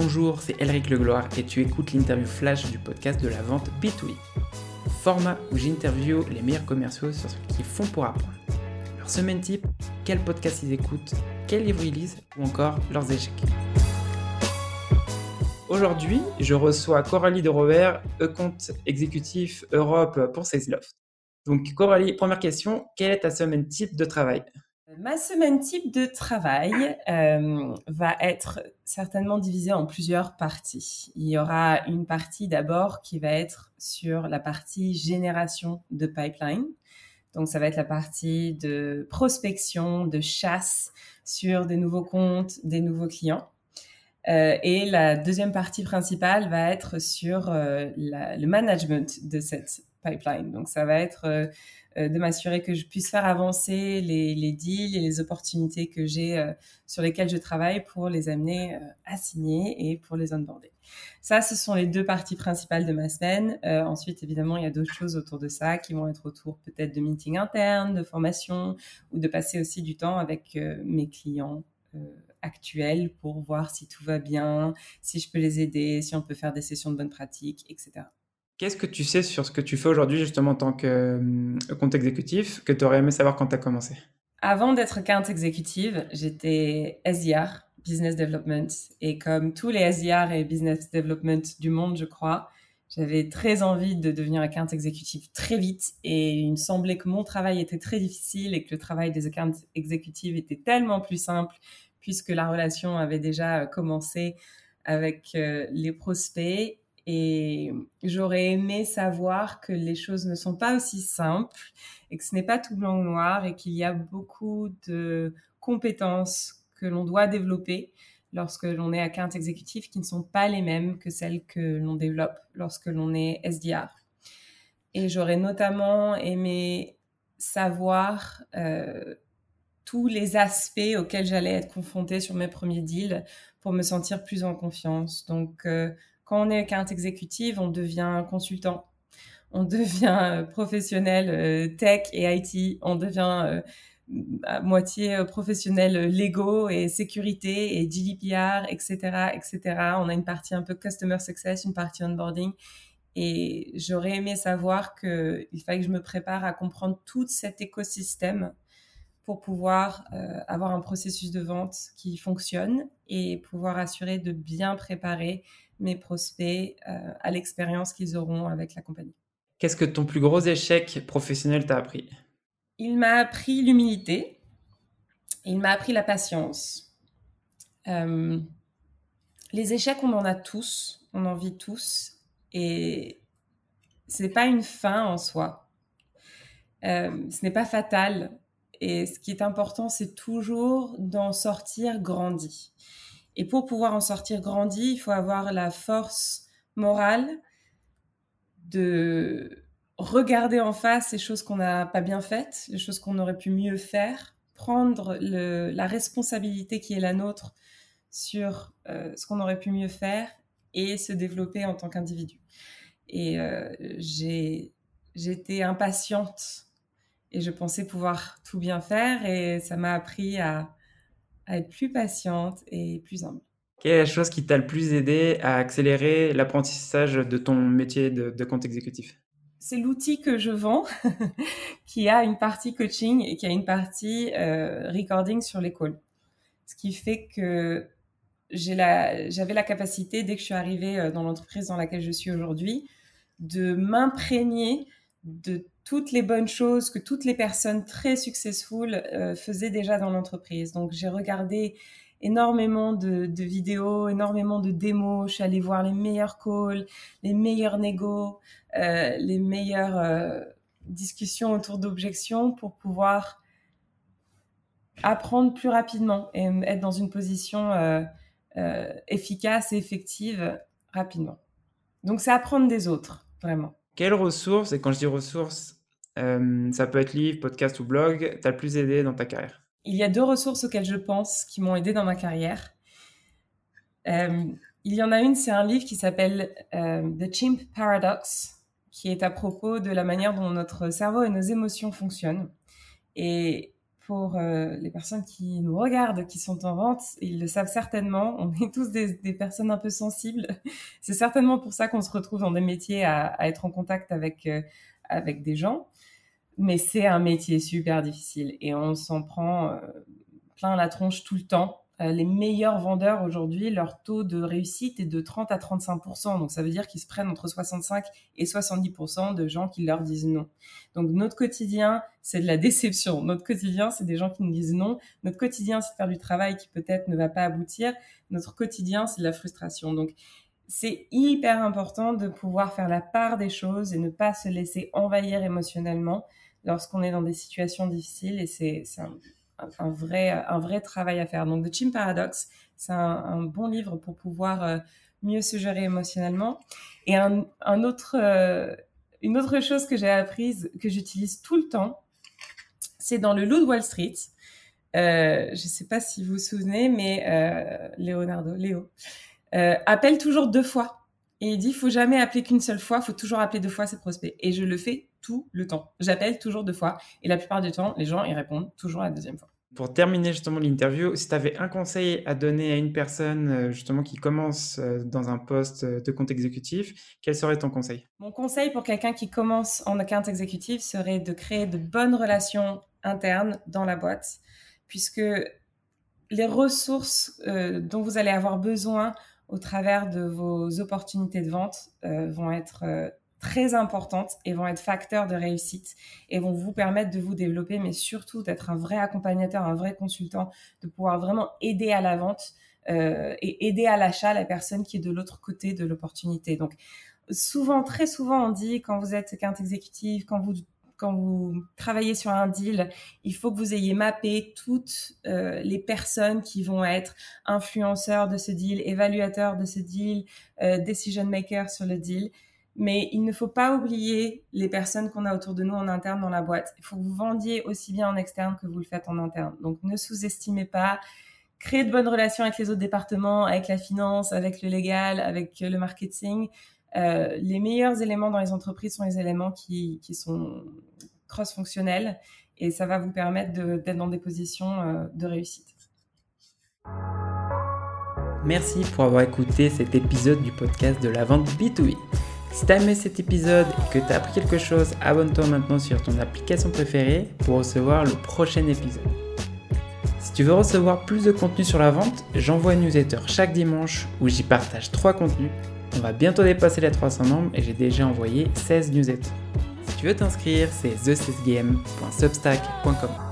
Bonjour, c'est Elric Legloire et tu écoutes l'interview flash du podcast de la vente B2B. Format où j'interview les meilleurs commerciaux sur ce qu'ils font pour apprendre. Leur semaine type, quel podcast ils écoutent, quel livre ils lisent ou encore leurs échecs. Aujourd'hui, je reçois Coralie de Robert, e-compte exécutif Europe pour Salesloft. Donc Coralie, première question, quelle est ta semaine type de travail? Ma semaine type de travail euh, va être certainement divisée en plusieurs parties. Il y aura une partie d'abord qui va être sur la partie génération de pipeline. Donc ça va être la partie de prospection, de chasse sur des nouveaux comptes, des nouveaux clients. Euh, et la deuxième partie principale va être sur euh, le management de cette Donc ça va être euh, de m'assurer que je puisse faire avancer les, deals et les opportunités que j'ai euh, sur lesquelles je travaille pour les amener euh, à signer et pour les onboarder. Ça, ce sont les deux parties principales de ma semaine. ensuite, évidemment, il y a d'autres choses autour de ça qui vont être autour peut-être de meetings internes, de formation ou de passer aussi du temps avec mes clients actuels pour voir si tout va bien, si je peux les aider, si on peut faire des sessions de bonne pratique, etc. Qu'est-ce que tu sais sur ce que tu fais aujourd'hui justement en tant que euh, compte exécutif que tu aurais aimé savoir quand tu as commencé? Avant d'être account exécutive, j'étais SDR, Business Development. Et comme tous les SDR et Business Development du monde, je crois, j'avais très envie de devenir account exécutif très vite et il me semblait que mon travail était très difficile et que le travail des account exécutives était tellement plus simple puisque la relation avait déjà commencé avec euh, les prospects et j'aurais aimé savoir que les choses ne sont pas aussi simples et que ce n'est pas tout blanc ou noir et qu'il y a beaucoup de compétences que l'on doit développer lorsque l'on est account exécutif qui ne sont pas les mêmes que celles que l'on développe lorsque l'on est SDR. Et j'aurais notamment aimé savoir euh, tous les aspects auxquels j'allais être confrontée sur mes premiers deals pour me sentir plus en confiance. Donc, euh, quand on est account exécutive, on devient consultant, on devient euh, professionnel euh, tech et IT, on devient euh, à moitié professionnel Lego et sécurité et GDPR, etc., etc. On a une partie un peu customer success, une partie onboarding. Et j'aurais aimé savoir qu'il fallait que je me prépare à comprendre tout cet écosystème pour pouvoir avoir un processus de vente qui fonctionne et pouvoir assurer de bien préparer mes prospects euh, à l'expérience qu'ils auront avec la compagnie. Qu'est-ce que ton plus gros échec professionnel t'a appris? Il m'a appris l'humilité, il m'a appris la patience. Euh, les échecs, on en a tous, on en vit tous, et ce n'est pas une fin en soi. Euh, ce n'est pas fatal. Et ce qui est important, c'est toujours d'en sortir grandi. Et pour pouvoir en sortir grandi, il faut avoir la force morale de regarder en face les choses qu'on n'a pas bien faites, les choses qu'on aurait pu mieux faire, prendre la responsabilité qui est la nôtre sur euh, ce qu'on aurait pu mieux faire et se développer en tant qu'individu. Et euh, j'ai j'étais impatiente et je pensais pouvoir tout bien faire et ça m'a appris à à être plus patiente et plus humble. Quelle est la chose qui t'a le plus aidé à accélérer l'apprentissage de ton métier de, compte exécutif? C'est l'outil que je vends, qui a une partie coaching et qui a une partie euh, recording sur les calls. Ce qui fait que j'avais la capacité, dès que je suis arrivée euh, dans l'entreprise dans laquelle je suis aujourd'hui, de m'imprégner de toutes les bonnes choses que toutes les personnes très successful euh, faisaient déjà dans l'entreprise. Donc j'ai regardé énormément de, vidéos, énormément de démos. Je suis allée voir les meilleurs calls, les meilleurs négos, euh, les meilleures euh, discussions autour d'objections pour pouvoir apprendre plus rapidement et être dans une position efficace et effective rapidement. Donc c'est apprendre des autres, vraiment. Quelles ressources, et quand je dis ressources, euh, ça peut être livre, podcast ou blog, t'as le plus aidé dans ta carrière Il y a deux ressources auxquelles je pense qui m'ont aidé dans ma carrière. Euh, il y en a une, c'est un livre qui s'appelle euh, The Chimp Paradox, qui est à propos de la manière dont notre cerveau et nos émotions fonctionnent. Et pour les personnes qui nous regardent, qui sont en vente, ils le savent certainement. On est tous des, personnes un peu sensibles. C'est certainement pour ça qu'on se retrouve dans des métiers à, être en contact avec, avec des gens. Mais c'est un métier super difficile et on s'en prend euh, plein la tronche tout le temps. Euh, les meilleurs vendeurs aujourd'hui, leur taux de réussite est de 30 à 35% Donc ça veut dire qu'ils se prennent entre 65 et 70% de gens qui leur disent non. Donc notre quotidien, c'est de la déception. Notre quotidien, c'est des gens qui nous disent non. Notre quotidien, c'est de faire du travail qui peut-être ne va pas aboutir. Notre quotidien, c'est de la frustration. Donc c'est hyper important de pouvoir faire la part des choses et ne pas se laisser envahir émotionnellement lorsqu'on est dans des situations difficiles. Et c'est un vrai, un vrai travail à faire. Donc, The Chim Paradox, c'est un, bon livre pour pouvoir euh, mieux se gérer émotionnellement. Et un autre, euh, une autre chose que j'ai apprise, que j'utilise tout le temps, c'est dans le Loup de Wall Street. Euh, je ne sais pas si vous vous souvenez, mais Leonardo, Léo, appelle toujours deux fois. Et il dit, faut jamais appeler qu'une seule fois, faut toujours appeler deux fois ses prospects. Et je le fais tout le temps. J'appelle toujours deux fois. Et la plupart du temps, les gens, ils répondent toujours la deuxième fois. Pour terminer justement l'interview, si tu avais un conseil à donner à une personne euh, justement qui commence euh, dans un poste euh, de compte exécutif, quel serait ton conseil? Mon conseil pour quelqu'un qui commence en account exécutif serait de créer de bonnes relations internes dans la boîte, puisque les ressources dont vous allez avoir besoin au travers de vos opportunités de vente vont être très importantes et vont être facteurs de réussite et vont vous permettre de vous développer, mais surtout d'être un vrai accompagnateur, un vrai consultant, de pouvoir vraiment aider à la vente euh, et aider à l'achat la personne qui est de l'autre côté de l'opportunité. Donc, souvent, très souvent, on dit quand vous êtes account exécutif, quand vous quand vous travaillez sur un deal, il faut que vous ayez mappé toutes euh, les personnes qui vont être influenceurs de ce deal, évaluateurs de ce deal, euh, decision makers sur le deal. Mais il ne faut pas oublier les personnes qu'on a autour de nous en interne dans la boîte. Il faut que vous vendiez aussi bien en externe que vous le faites en interne. Donc ne sous-estimez pas. Créez de bonnes relations avec les autres départements, avec la finance, avec le légal, avec le marketing. Euh, les meilleurs éléments dans les entreprises sont les éléments qui, sont cross-fonctionnels et ça va vous permettre d'être dans des positions euh, de réussite. Merci pour avoir écouté cet épisode du podcast de la vente B2B. Si t'as aimé cet épisode et que t'as appris quelque chose, abonne-toi maintenant sur ton application préférée pour recevoir le prochain épisode. Si tu veux recevoir plus de contenu sur la vente, j'envoie une newsletter chaque dimanche où j'y partage 3 contenus. On va bientôt dépasser les 300 membres et j'ai déjà envoyé 16 newsletters. Si tu veux t'inscrire, c'est thesesgame.substack.com.